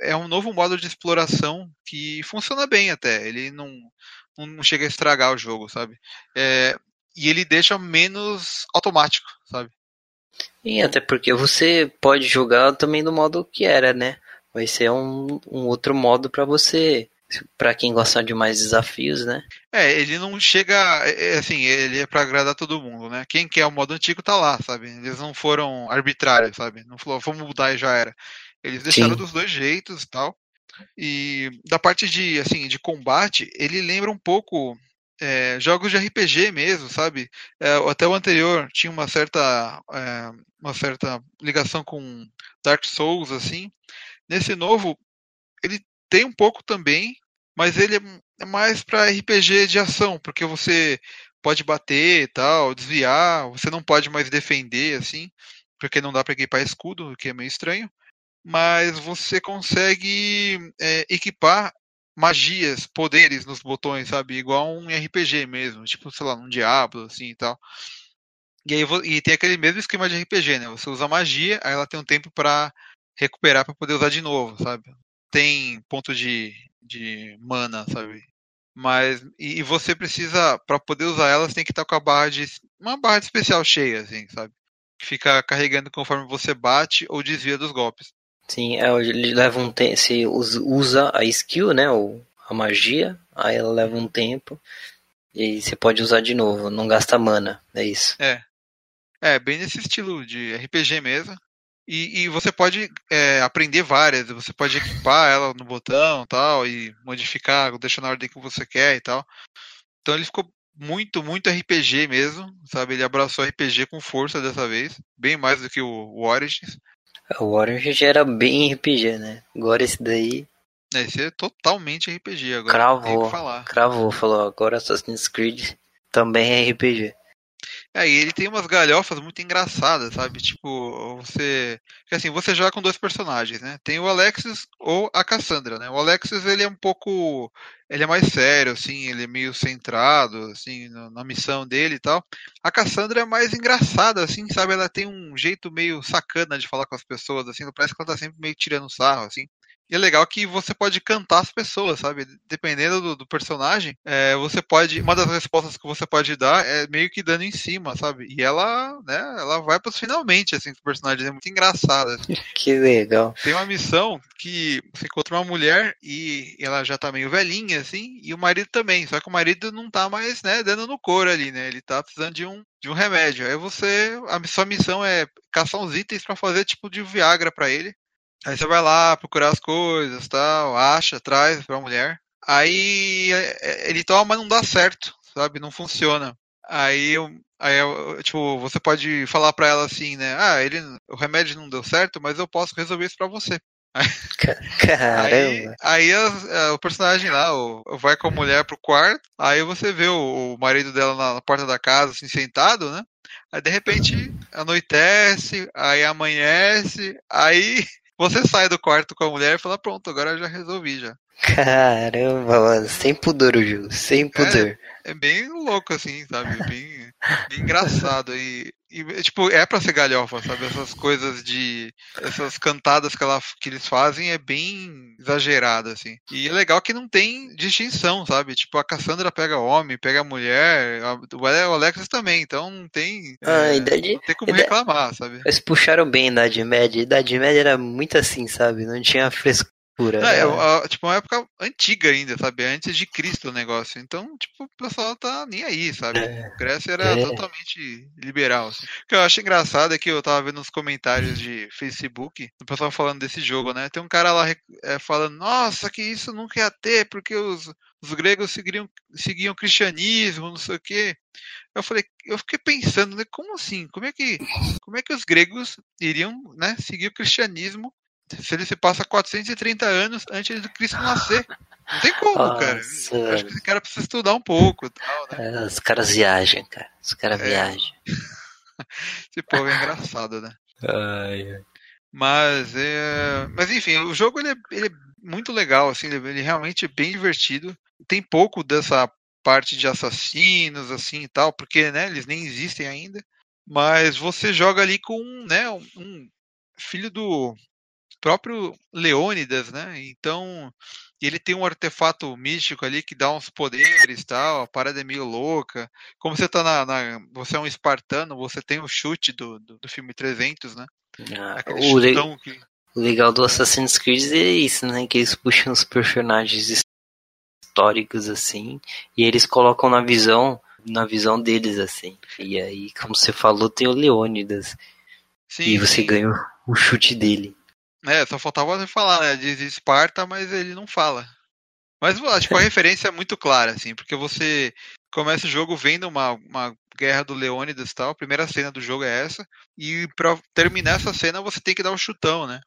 A: é um novo modo de exploração que funciona bem até. Ele não, não chega a estragar o jogo, sabe? É, e ele deixa menos automático, sabe?
B: E até porque você pode jogar também do modo que era, né? Vai ser um, um outro modo para você para quem gosta de mais desafios, né?
A: É, ele não chega, é, é, assim, ele é para agradar todo mundo, né? Quem quer o modo antigo tá lá, sabe? Eles não foram arbitrários, sabe? Não falou, vamos mudar e já era. Eles deixaram Sim. dos dois jeitos e tal. E da parte de, assim, de combate, ele lembra um pouco é, jogos de RPG mesmo, sabe? É, até o anterior tinha uma certa, é, uma certa ligação com Dark Souls, assim. Nesse novo, ele tem um pouco também, mas ele é mais para RPG de ação, porque você pode bater e tal, desviar, você não pode mais defender assim, porque não dá para equipar escudo, o que é meio estranho. Mas você consegue é, equipar magias, poderes nos botões, sabe? Igual um RPG mesmo, tipo, sei lá, um Diablo, assim e tal. E aí e tem aquele mesmo esquema de RPG, né? Você usa magia, aí ela tem um tempo para recuperar para poder usar de novo, sabe? tem ponto de, de mana, sabe? Mas e, e você precisa para poder usar elas tem que estar com a barra de uma barra de especial cheia, assim, sabe? Que fica carregando conforme você bate ou desvia dos golpes.
B: Sim, é, ele leva um tempo. Você usa a skill, né? Ou a magia, aí ela leva um tempo. E você pode usar de novo, não gasta mana, é isso.
A: É. É, bem nesse estilo de RPG mesmo. E, e você pode é, aprender várias, você pode equipar ela no botão tal, e modificar, deixar na ordem que você quer e tal. Então ele ficou muito, muito RPG mesmo, sabe? Ele abraçou RPG com força dessa vez, bem mais do que o, o Origins.
B: O Origins era bem RPG, né? Agora esse daí.
A: É, esse é totalmente RPG agora.
B: Cravou, cravou, falou, agora Assassin's Creed também é RPG.
A: É, e ele tem umas galhofas muito engraçadas, sabe? Tipo, você. Assim, você joga com dois personagens, né? Tem o Alexis ou a Cassandra, né? O Alexis, ele é um pouco. Ele é mais sério, assim, ele é meio centrado, assim, na missão dele e tal. A Cassandra é mais engraçada, assim, sabe? Ela tem um jeito meio sacana de falar com as pessoas, assim, parece que ela tá sempre meio tirando sarro, assim. E é legal que você pode cantar as pessoas, sabe? Dependendo do, do personagem, é, você pode. Uma das respostas que você pode dar é meio que dando em cima, sabe? E ela, né, ela vai para finalmente, assim, o personagem é muito engraçado. Assim.
B: Que legal.
A: Tem uma missão que você encontra uma mulher e ela já tá meio velhinha, assim, e o marido também. Só que o marido não tá mais, né, dando no couro ali, né? Ele tá precisando de um, de um remédio. Aí você. A sua missão é caçar uns itens para fazer tipo de Viagra para ele Aí você vai lá procurar as coisas, tal, acha, traz pra mulher. Aí é, ele toma, mas não dá certo, sabe? Não funciona. Aí, aí tipo, você pode falar pra ela assim, né? Ah, ele, o remédio não deu certo, mas eu posso resolver isso pra você.
B: Caramba.
A: Aí, aí a, a, o personagem lá o, vai com a mulher pro quarto, aí você vê o, o marido dela na, na, porta da casa, assim, sentado, né? Aí de repente anoitece, aí amanhece, aí você sai do quarto com a mulher e fala, pronto, agora eu já resolvi já.
B: Caramba, mano, sem pudor o jogo, sem pudor.
A: É, é bem louco, assim, sabe? Bem, bem engraçado. E, e, tipo, é pra ser galhofa, sabe? Essas coisas de. Essas cantadas que, ela, que eles fazem é bem exagerada, assim. E é legal que não tem distinção, sabe? Tipo, a Cassandra pega homem, pega mulher, o Alexis também, então não tem.
B: Ah, é, idade,
A: não tem como idade, reclamar, sabe?
B: Eles puxaram bem a Idade Média. A Idade Média era muito assim, sabe? Não tinha frescura pura.
A: É, é, tipo, uma época antiga ainda, sabe? Antes de Cristo o negócio. Então, tipo, o pessoal tá nem aí, sabe? É. Grécia era é. totalmente liberal. Assim. O que eu acho engraçado é que eu tava vendo nos comentários de Facebook, o pessoal falando desse jogo, né? Tem um cara lá é, falando, nossa, que isso nunca ia ter, porque os, os gregos seguiam, seguiam o cristianismo, não sei o quê. Eu falei, eu fiquei pensando, né, como assim? Como é que, como é que os gregos iriam, né, seguir o cristianismo ele se passa 430 anos antes de Cristo nascer. Não tem como, Nossa, cara. Eu acho que esse cara precisa estudar um pouco. Tal, né?
B: é, os caras viajam, cara. Os caras é. viajam.
A: esse povo é engraçado, né?
B: Ai, ai.
A: Mas, é... mas enfim, o jogo ele é, ele é muito legal, assim, ele, realmente é bem divertido. Tem pouco dessa parte de assassinos, assim e tal, porque né, eles nem existem ainda. Mas você joga ali com né, um filho do, próprio Leônidas, né? Então, ele tem um artefato místico ali que dá uns poderes tal, a parada é meio louca. Como você tá na, na Você é um espartano, você tem o chute do, do, do filme 300, né?
B: Ah, o, le que... o legal do Assassin's Creed é isso, né? Que eles puxam os personagens históricos assim, e eles colocam na visão na visão deles assim. E aí, como você falou, tem o Leônidas. Sim, e você sim. ganha o chute dele.
A: É, só faltava você falar, né? Diz Esparta, mas ele não fala. Mas, tipo, a referência é muito clara, assim, porque você começa o jogo vendo uma, uma guerra do Leônidas e tal, a primeira cena do jogo é essa, e pra terminar essa cena você tem que dar um chutão, né?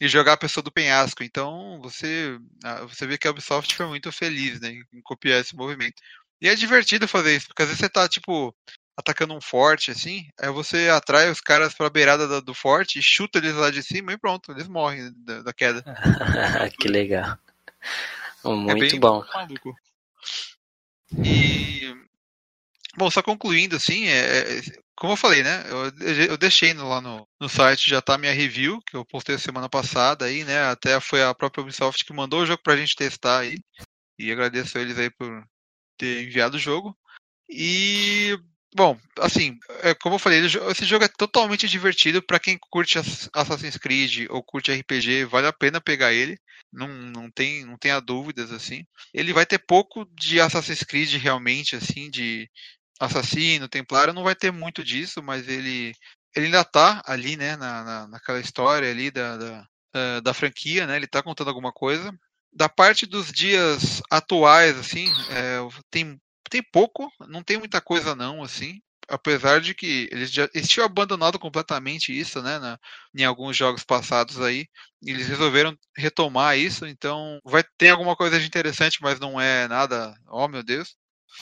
A: E jogar a pessoa do penhasco. Então você, ah, você vê que a Ubisoft foi muito feliz, né, em copiar esse movimento. E é divertido fazer isso, porque às vezes você tá, tipo, atacando um forte, assim, aí você atrai os caras pra beirada do forte chuta eles lá de cima e pronto, eles morrem da, da queda.
B: que legal. É muito é bom. Maluco.
A: E. Bom, só concluindo, assim, é, é, como eu falei, né? Eu, eu deixei no, lá no, no site, já tá minha review, que eu postei semana passada aí, né? Até foi a própria Ubisoft que mandou o jogo pra gente testar aí. E agradeço a eles aí por ter enviado o jogo. E Bom, assim, é, como eu falei, esse jogo é totalmente divertido para quem curte Assassin's Creed ou curte RPG, vale a pena pegar ele. Não, não tem não tenha dúvidas assim. Ele vai ter pouco de Assassin's Creed realmente assim, de assassino, templário, não vai ter muito disso, mas ele ele ainda tá ali, né, na, na naquela história ali da, da, da franquia, né? Ele tá contando alguma coisa. Da parte dos dias atuais, assim, é, tem tem pouco, não tem muita coisa não, assim. Apesar de que eles já eles tinham abandonado completamente isso, né? Na, em alguns jogos passados aí. Eles resolveram retomar isso, então vai ter alguma coisa de interessante, mas não é nada. Oh meu Deus.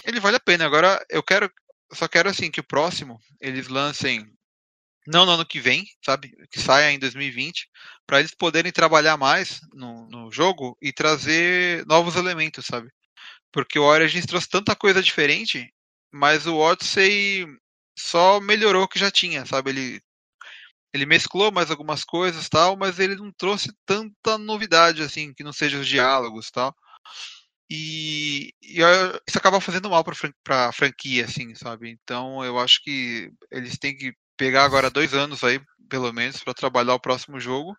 A: Ele vale a pena. Agora eu quero. Só quero assim que o próximo eles lancem não no ano que vem, sabe? Que saia em 2020, para eles poderem trabalhar mais no, no, jogo e trazer novos elementos, sabe? Porque o Origins trouxe tanta coisa diferente, mas o Odyssey só melhorou o que já tinha, sabe? Ele, ele mesclou mais algumas coisas tal, mas ele não trouxe tanta novidade assim, que não seja os diálogos tal. E, e isso acaba fazendo mal para a franquia, assim, sabe? Então eu acho que eles têm que pegar agora dois anos aí, pelo menos, para trabalhar o próximo jogo,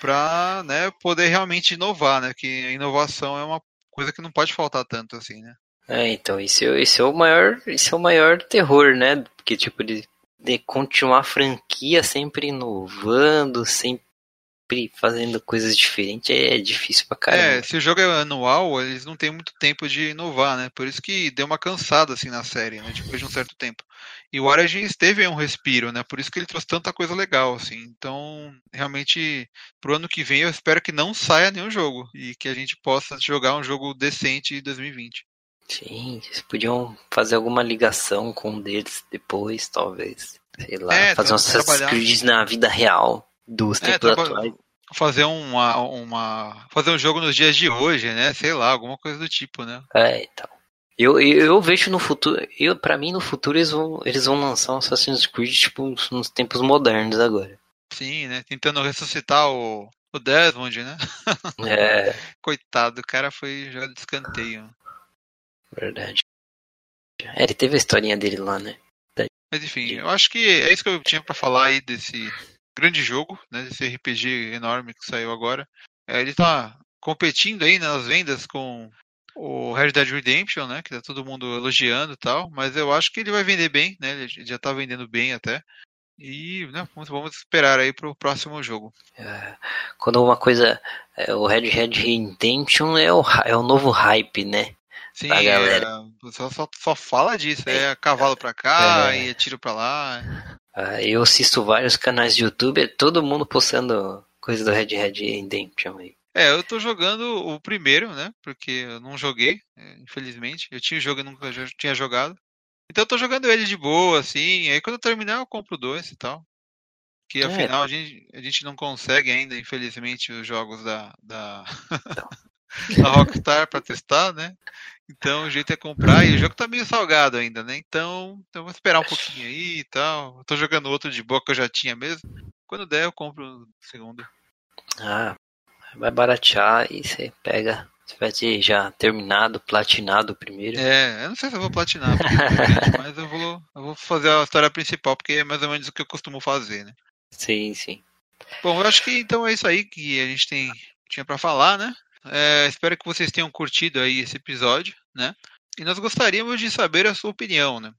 A: para né, poder realmente inovar, né? Que a inovação é uma coisa que não pode faltar tanto assim, né?
B: É, então, esse, esse é o maior, esse é o maior terror, né? Porque, tipo, de, de continuar a franquia sempre inovando, sempre sempre fazendo coisas diferentes é difícil pra caramba.
A: É, se o jogo é anual, eles não têm muito tempo de inovar, né? Por isso que deu uma cansada assim na série, né? Depois de um certo tempo. E o Origins teve um respiro, né? Por isso que ele trouxe tanta coisa legal, assim. Então, realmente, pro ano que vem eu espero que não saia nenhum jogo e que a gente possa jogar um jogo decente em 2020.
B: Sim, eles podiam fazer alguma ligação com um deles depois, talvez. Sei lá,
A: É,
B: fazer um Assassin's Creed na vida real dos
A: É,
B: tempos atuais.
A: Fazer uma, uma. Fazer um jogo nos dias de hoje, né? Sei lá, alguma coisa do tipo, né?
B: É, então. Eu, eu, eu vejo no futuro, eu, pra mim no futuro eles vão, eles vão lançar um Assassin's Creed tipo nos tempos modernos agora.
A: Sim, né? Tentando ressuscitar o, o Desmond, né?
B: É,
A: Coitado, o cara foi jogado de escanteio.
B: verdade. É, ele teve a historinha dele lá, né?
A: Mas enfim, eu acho que é isso que eu tinha pra falar aí desse grande jogo, né? Desse RPG enorme que saiu agora. É, ele tá competindo aí nas vendas com o Red Dead Redemption, né? Que tá todo mundo elogiando e tal. Mas eu acho que ele vai vender bem, né? Ele já tá vendendo bem até. E né, vamos, vamos esperar aí pro próximo jogo.
B: É, quando uma coisa, é, o Red Red Redemption é o, é o novo hype, né?
A: Sim,
B: Pra galera.
A: é, o pessoal só, só fala disso. É cavalo pra cá
B: É.
A: e é tiro pra lá.
B: Eu assisto vários canais de YouTube, é todo mundo postando coisa do Red Red Redemption aí.
A: É, eu tô jogando o primeiro, né? Porque eu não joguei, é, infelizmente. Eu tinha o jogo e nunca tinha jogado. Então eu tô jogando ele de boa, assim. Aí quando eu terminar eu compro dois e tal. Que
B: É.
A: afinal a gente, a gente não consegue ainda, infelizmente, os jogos da, da, da Rockstar pra testar, né? Então o jeito é comprar. E o jogo tá meio salgado ainda, né? Então, então eu vou esperar um pouquinho aí e tal. Eu tô jogando outro de boa que eu já tinha mesmo. Quando der eu compro o segundo.
B: Ah, vai baratear e você pega. Você vai ter já terminado, platinado primeiro.
A: É, eu não sei se eu vou platinar, porque, mas eu vou, eu vou fazer a história principal, porque é mais ou menos o que eu costumo fazer, né?
B: Sim, sim.
A: Bom, eu acho que então é isso aí que a gente tem, tinha pra falar, né? É, espero que vocês tenham curtido aí esse episódio, né? E nós gostaríamos de saber a sua opinião, né?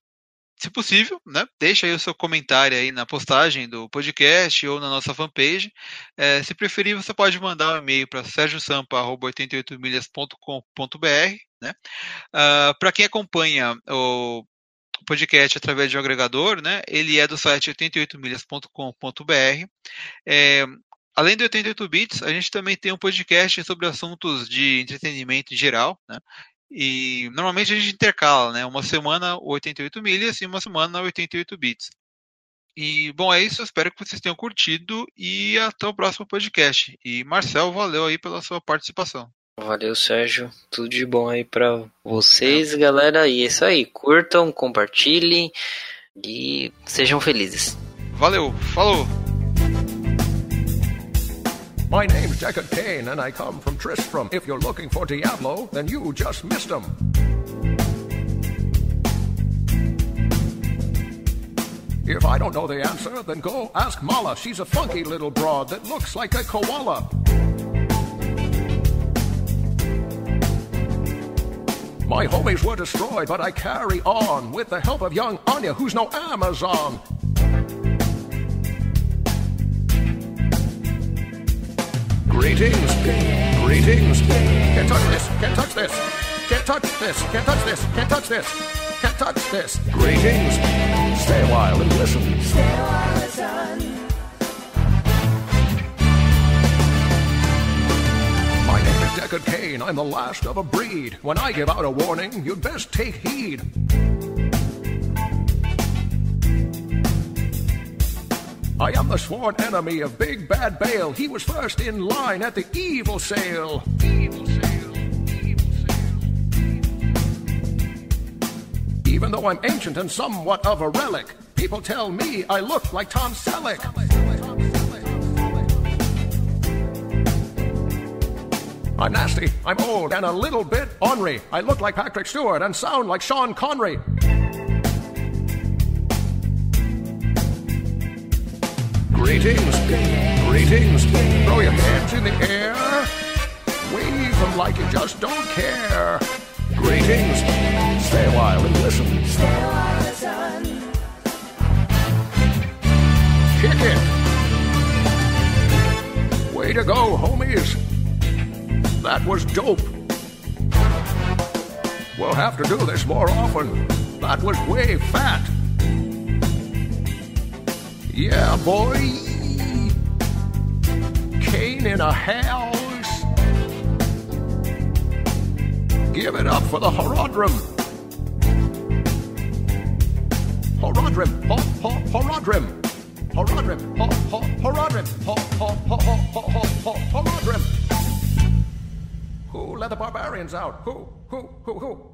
A: Se possível, né? Deixa aí o seu comentário aí na postagem do podcast ou na nossa fanpage. É, se preferir, você pode mandar um e-mail para sergiosampa.88milhas.com.br, né? para quem acompanha o podcast através de um agregador, né? Ele é do site 88milhas.com.br. É, além do 88 bits, a gente também tem um podcast sobre assuntos de entretenimento em geral, né? E normalmente a gente intercala, né? Uma semana 88 milhas e uma semana 88 bits. E bom, é isso. Espero que vocês tenham curtido e até o próximo podcast. E Marcel, valeu aí pela sua participação.
B: Valeu, Sérgio. Tudo de bom aí pra vocês, galera. E é isso aí. Curtam, compartilhem e sejam felizes.
A: Valeu, falou!
C: My name's Deckard Kane, and I come from Tristram. If you're looking for Diablo, then you just missed him. If I don't know the answer, then go ask Mala. She's a funky little broad that looks like a koala. My homies were destroyed, but I carry on with the help of young Anya, who's no Amazon. Greetings, greetings. Can't touch this, can't touch this. Can't touch this, can't touch this, can't touch this. Can't touch this. Greetings. Stay a while and listen. My name is Deckard Kane. I'm the last of a breed. When I give out a warning, you'd best take heed. I am the sworn enemy of Big Bad Bale. He was first in line at the evil sale. Evil sale. Evil sale. Even though I'm ancient and somewhat of a relic, people tell me I look like Tom Selleck. I'm nasty, I'm old, and a little bit ornery. I look like Patrick Stewart and sound like Sean Connery. Greetings, greetings. Throw your hands in the air. Wave them like you just don't care. Greetings. Stay a while and listen. Kick it. Way to go, homies. That was dope. We'll have to do this more often. That was way fat. Yeah, boy. Kane in a house. Give it up for the Horodrim. Horodrim, ho, ho, Horodrim. Horodrim, ho, ho, Horodrim, ho, ho, ho, ho, ho, ho, Horodrim. Who let the barbarians out? Who, who, who, who?